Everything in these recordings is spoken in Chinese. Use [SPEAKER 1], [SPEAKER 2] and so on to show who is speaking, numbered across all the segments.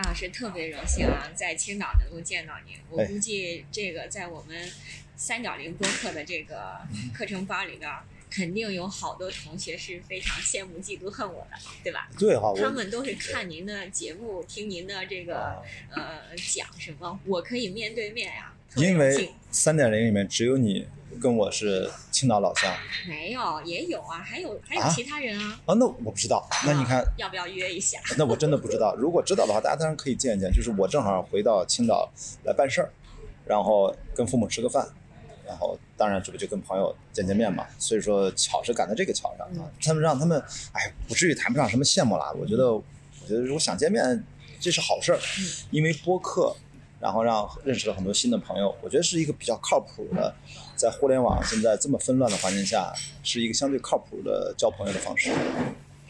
[SPEAKER 1] 高老师特别荣幸啊，在青岛能够见到您。我
[SPEAKER 2] 哎
[SPEAKER 1] 估计这个在我们三点零播客的这个课程班里边，肯定有好多同学是非常羡慕、嫉妒、恨我的，对吧？
[SPEAKER 2] 对哈，我
[SPEAKER 1] 他们都是看您的节目，听您的这个
[SPEAKER 2] 啊
[SPEAKER 1] 呃讲什么，我可以面对面呀、
[SPEAKER 2] 因为三点零里面只有你跟我是青岛老乡
[SPEAKER 1] 没有也有啊，还有还有
[SPEAKER 2] 啊
[SPEAKER 1] 其他人啊。
[SPEAKER 2] 啊，那我不知道。那你看
[SPEAKER 1] 啊，要不要约一下？
[SPEAKER 2] 那我真的不知道。如果知道的话，大家当然可以见一见。就是我正好回到青岛来办事儿，然后跟父母吃个饭，然后当然这不就跟朋友见见面嘛。所以说巧是赶在这个巧上啊。他们让他们，哎，不至于谈不上什么羡慕啦。我觉得，我觉得如果想见面，这是好事儿，因为播客。然后让认识了很多新的朋友，我觉得是一个比较靠谱的，在互联网现在这么纷乱的环境下，是一个相对靠谱的交朋友的方式。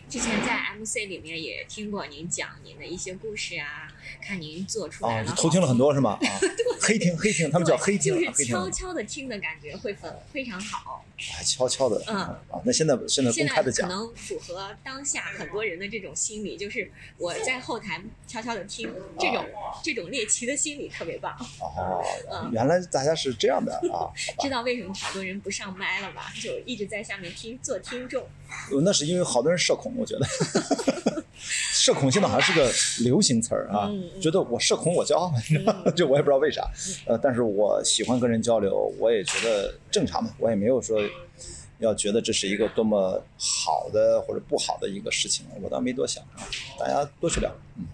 [SPEAKER 1] 之前在 MC 里面也听过您讲您的一些故事啊，看您做出来
[SPEAKER 2] 啊，
[SPEAKER 1] 了、
[SPEAKER 2] 偷听了很多是吗？啊，黑听黑听，他们叫黑听，啊，
[SPEAKER 1] 就是悄悄的听的感觉会很非常好。
[SPEAKER 2] 哎，悄悄的，
[SPEAKER 1] 嗯
[SPEAKER 2] 啊，那现在现在
[SPEAKER 1] 可
[SPEAKER 2] 公开的讲，可
[SPEAKER 1] 能符合当下很多人的这种心理，就是我在后台悄悄的听，这种这种猎奇的心理特别棒。
[SPEAKER 2] 哦
[SPEAKER 1] 嗯，
[SPEAKER 2] 原来大家是这样的啊，
[SPEAKER 1] 知道为什么好多人不上麦了吧？就一直在下面听做听众。
[SPEAKER 2] 呃那是因为好多人社恐，我觉得，社恐现在好像是个流行词儿啊
[SPEAKER 1] 嗯，嗯
[SPEAKER 2] 觉得我社恐我骄傲，你知道吗？这我也不知道为啥，呃，但是我喜欢跟人交流，我也觉得正常嘛，我也没有说要觉得这是一个多么好的或者不好的一个事情，我倒没多想啊，大家多去聊，嗯。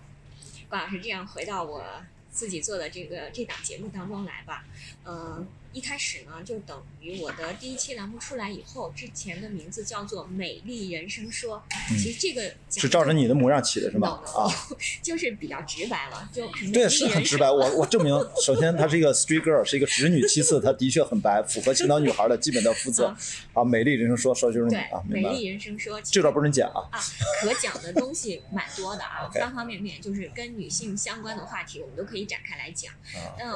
[SPEAKER 1] 关老师，这样回到我自己做的这个这档节目当中来吧。呃，一开始呢，就等于我的第一期栏目出来以后，之前的名字叫做《美丽人生说》，其实这个
[SPEAKER 2] 嗯是照着你的模样起的是吧
[SPEAKER 1] 就是比较直白了，就美
[SPEAKER 2] 对，是很直白。我 我证明，首先她是一个 street girl，是一个直女；其次，她的确很白，符合青岛女孩的基本的肤色。啊，美丽人生说说就是
[SPEAKER 1] 美丽。人生说，
[SPEAKER 2] 这段不准讲啊。
[SPEAKER 1] 啊，可讲的东西蛮多的啊，方方面面，就是跟女性相关的话题，我们都可以展开来讲。
[SPEAKER 2] 啊
[SPEAKER 1] 那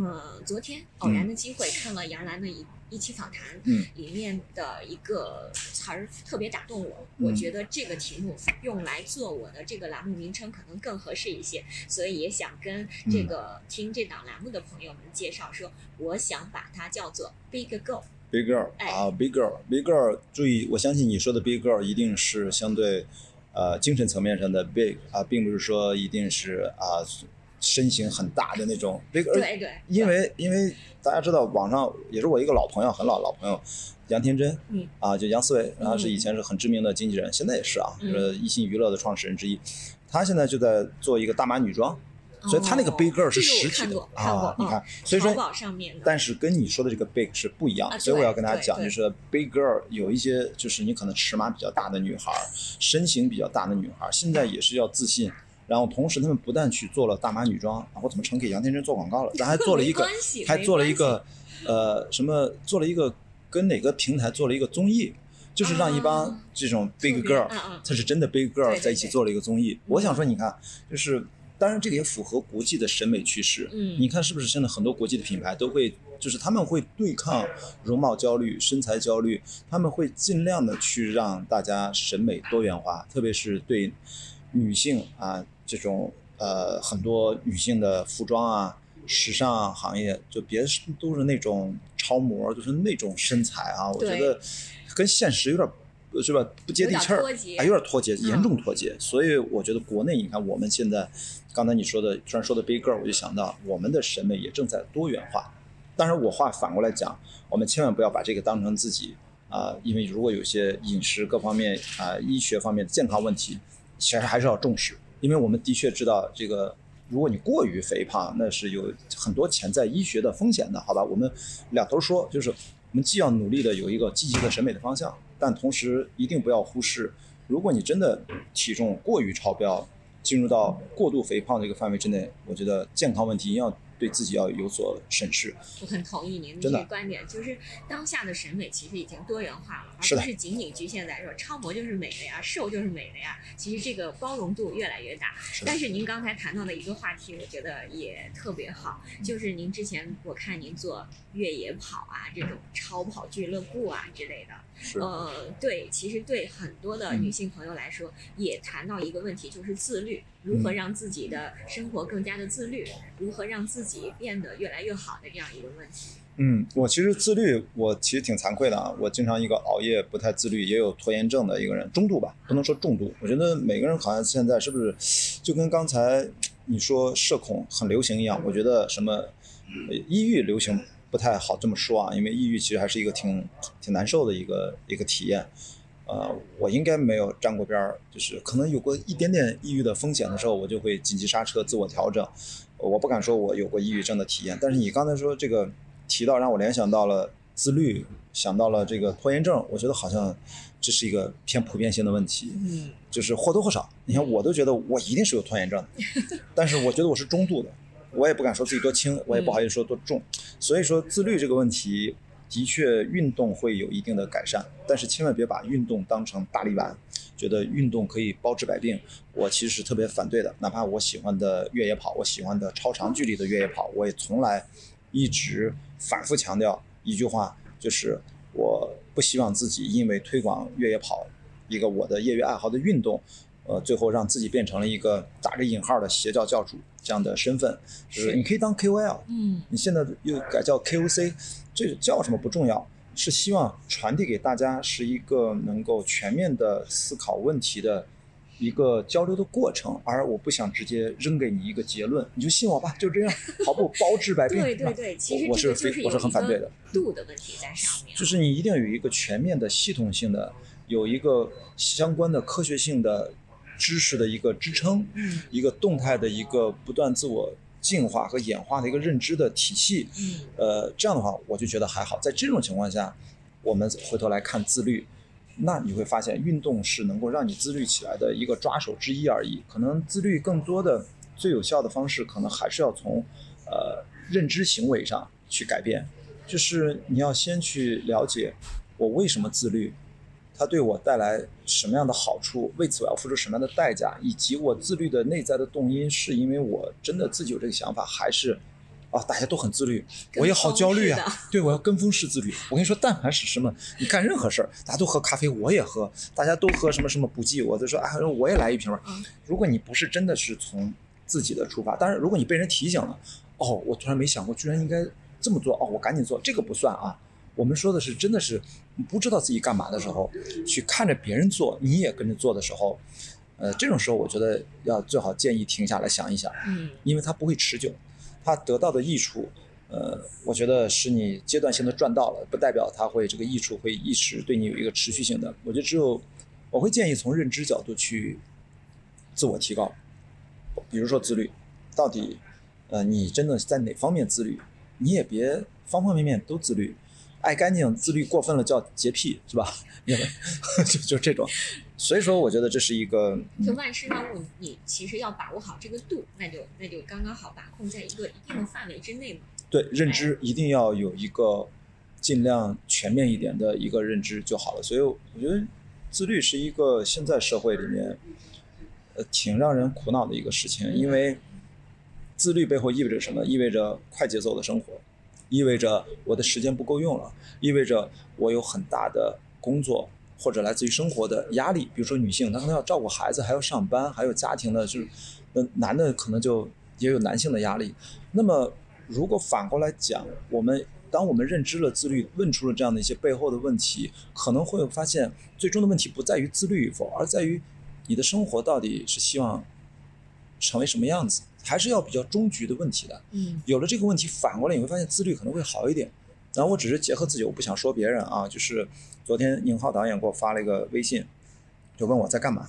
[SPEAKER 1] 呃，昨天偶然的机会看了杨澜的一一期访谈，
[SPEAKER 2] 嗯，
[SPEAKER 1] 里面的一个词儿特别打动我，
[SPEAKER 2] 嗯。
[SPEAKER 1] 我觉得这个题目用来做我的这个栏目名称可能更合适一些，所以也想跟这个听这档栏目的朋友们介绍说，我想把它叫做 Big Girl。
[SPEAKER 2] Big girl
[SPEAKER 1] 哎
[SPEAKER 2] 啊，Big girl，Big girl，注意，我相信你说的 Big girl 一定是相对呃精神层面上的 big 啊，并不是说一定是啊身形很大的那种 big。
[SPEAKER 1] 对对，
[SPEAKER 2] 因为因为大家知道，网上也是我一个老朋友，很老老朋友，杨天真，
[SPEAKER 1] 嗯
[SPEAKER 2] 啊，就杨思维，然后是
[SPEAKER 1] 嗯
[SPEAKER 2] 以前是很知名的经纪人，现在也是啊，
[SPEAKER 1] 就
[SPEAKER 2] 是一心娱乐的创始人之一。他现在就在做一个大码女装，所以他那个
[SPEAKER 1] 哦
[SPEAKER 2] big girl 是实体的啊，你看
[SPEAKER 1] 嗯，
[SPEAKER 2] 所以说但是跟你说的这个 big 是不一样所以我要跟大家讲，就是 big girl 有一些就是你可能尺码比较大的女孩，身形比较大的女孩，现在也是要自信。然后同时，他们不但去做了大码女装，啊我怎么成给杨天真做广告了？咱还做了一个还做了一个呃什么，做了一个跟哪个平台做了一个综艺，就是让一帮
[SPEAKER 1] 啊
[SPEAKER 2] 这种 big girl，
[SPEAKER 1] 嗯嗯
[SPEAKER 2] 她是真的 big girl 在一起做了一个综艺。我想说，你看，就是当然这个也符合国际的审美趋势。
[SPEAKER 1] 嗯
[SPEAKER 2] 你看是不是现在很多国际的品牌都会，就是他们会对抗容貌焦虑、身材焦虑，他们会尽量的去让大家审美多元化，特别是对女性啊这种呃很多女性的服装啊。时尚行业就别是都是那种超模，就是那种身材啊，我觉得跟现实有点呃是吧不接地气儿
[SPEAKER 1] 有点脱节，
[SPEAKER 2] 啊，有点脱节，
[SPEAKER 1] 嗯
[SPEAKER 2] 严重脱节。所以我觉得国内，你看我们现在，刚才你说的，突然说的 big girl，我就想到我们的审美也正在多元化。当然，我话反过来讲，我们千万不要把这个当成自己啊、因为如果有些饮食各方面啊、医学方面的健康问题，其实还是要重视，因为我们的确知道这个。如果你过于肥胖，那是有很多潜在医学的风险的，好吧？我们两头说，就是我们既要努力的有一个积极的审美的方向，但同时一定不要忽视，如果你真的体重过于超标，进入到过度肥胖这个范围之内，我觉得健康问题一定要对自己要有所审视。
[SPEAKER 1] 我很同意您的这个观点，就是当下的审美其实已经多元化了，而不是仅仅局限在说超模就是美的呀，瘦就是美的呀。其实这个包容度越来越大。
[SPEAKER 2] 的
[SPEAKER 1] 但是您刚才谈到的一个话题，我觉得也特别好，
[SPEAKER 2] 嗯
[SPEAKER 1] 就是您之前我看您做越野跑啊，这种超跑俱乐部啊之类的。呃，对，其实对很多的
[SPEAKER 2] 嗯
[SPEAKER 1] 女性朋友来说，也谈到一个问题，就是自律，如何
[SPEAKER 2] 嗯
[SPEAKER 1] 让自己的生活更加的自律，如何让自己变得越来越好的这样一个问题。
[SPEAKER 2] 嗯，我其实自律，我其实挺惭愧的啊。我经常一个熬夜不太自律，也有拖延症的一个人，中度吧，不能说重度。我觉得每个人好像现在是不是就跟刚才你说社恐很流行一样？我觉得什么呃抑郁流行不太好这么说啊，因为抑郁其实还是一个挺挺难受的一个一个体验。呃，我应该没有沾过边儿，就是可能有过一点点抑郁的风险的时候，我就会紧急刹车，自我调整。我不敢说我有过抑郁症的体验，但是你刚才说这个提到，让我联想到了自律，想到了这个拖延症，我觉得好像这是一个偏普遍性的问题，
[SPEAKER 1] 嗯
[SPEAKER 2] 就是或多或少。你看，我都觉得我一定是有拖延症的，但是我觉得我是中度的，我也不敢说自己多轻，我也不好意思说多重。所以说，自律这个问题，的确运动会有一定的改善，但是千万别把运动当成大力丸。觉得运动可以包治百病，我其实是特别反对的。哪怕我喜欢的越野跑，我喜欢的超长距离的越野跑，我也从来一直反复强调一句话，就是我不希望自己因为推广越野跑一个我的业余爱好的运动，呃，最后让自己变成了一个打着引号的邪教教主这样的身份。就是
[SPEAKER 1] 是
[SPEAKER 2] 你可以当 KOL，
[SPEAKER 1] 嗯
[SPEAKER 2] 你现在又改叫 KOC，这叫什么不重要，是希望传递给大家是一个能够全面的思考问题的一个交流的过程，而我不想直接扔给你一个结论，你就信我吧，就这样，毫不包治百病。
[SPEAKER 1] 对对对，其实
[SPEAKER 2] 我
[SPEAKER 1] 是
[SPEAKER 2] 非我是很反对的。
[SPEAKER 1] 度的问题在上面。
[SPEAKER 2] 就是你一定要有一个全面的、系统性的，有一个相关的科学性的知识的一个支撑，
[SPEAKER 1] 嗯
[SPEAKER 2] 一个动态的一个不断自我进化和演化的一个认知的体系。
[SPEAKER 1] 嗯
[SPEAKER 2] 呃，这样的话，我就觉得还好。在这种情况下，我们回头来看自律，那你会发现运动是能够让你自律起来的一个抓手之一而已。可能自律更多的最有效的方式，可能还是要从呃认知行为上去改变，就是你要先去了解我为什么自律。它对我带来什么样的好处？为此我要付出什么样的代价？以及我自律的内在的动因，是因为我真的自己有这个想法，还是啊大家都很自律，我也好焦虑啊。对，我要跟风式自律。我跟你说，但凡是什么，你干任何事儿，大家都喝咖啡，我也喝；大家都喝什么什么补剂，我就说啊，我也来一瓶。如果你不是真的是从自己的出发，当然，如果你被人提醒了，哦，我突然没想过，居然应该这么做，哦，我赶紧做，这个不算啊。我们说的是真的是不知道自己干嘛的时候，去看着别人做，你也跟着做的时候，呃，这种时候我觉得要最好建议停下来想一想，
[SPEAKER 1] 嗯
[SPEAKER 2] 因为它不会持久，它得到的益处，呃，我觉得是你阶段性的赚到了，不代表它会这个益处会一直对你有一个持续性的。我觉得只有我会建议从认知角度去自我提高，比如说自律，到底呃你真的在哪方面自律，你也别方方面面都自律。爱干净、自律过分了叫洁癖，是吧？也就就这种，所以说我觉得这是一个，嗯
[SPEAKER 1] 就万事万物，你其实要把握好这个度，那就那就刚刚好把控在一个一定的范围之内嘛。
[SPEAKER 2] 对认知一定要有一个尽量全面一点的一个认知就好了。所以我觉得自律是一个现在社会里面，呃，挺让人苦恼的一个事情，因为自律背后意味着什么？意味着快节奏的生活，意味着我的时间不够用了，意味着我有很大的工作或者来自于生活的压力。比如说女性，她可能要照顾孩子，还要上班，还有家庭的，就是那男的可能就也有男性的压力。那么如果反过来讲，我们当我们认知了自律，问出了这样的一些背后的问题，可能会发现最终的问题不在于自律与否，而在于你的生活到底是希望成为什么样子，还是要比较终局的问题的。
[SPEAKER 1] 嗯
[SPEAKER 2] 有了这个问题，反过来你会发现自律可能会好一点。然后我只是结合自己，我不想说别人啊。就是昨天宁浩导演给我发了一个微信，就问我在干嘛。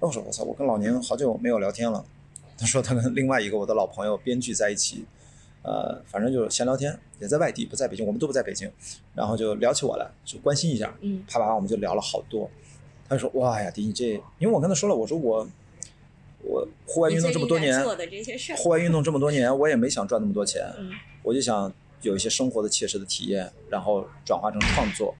[SPEAKER 2] 我说我操，我跟老宁好久没有聊天了。他说他跟另外一个我的老朋友编剧在一起，呃，反正就是闲聊天，也在外地，不在北京，我们都不在北京。然后就聊起我来，就关心一下，
[SPEAKER 1] 嗯
[SPEAKER 2] 啪啪，我们就聊了好多。他就说：“哇呀，迪，你这……因为我跟他说了，我说我我户外运动这么多年，户外运动这么多年，我也没想赚那么多钱，
[SPEAKER 1] 嗯
[SPEAKER 2] 我就想有一些生活的切实的体验，然后转化成创作。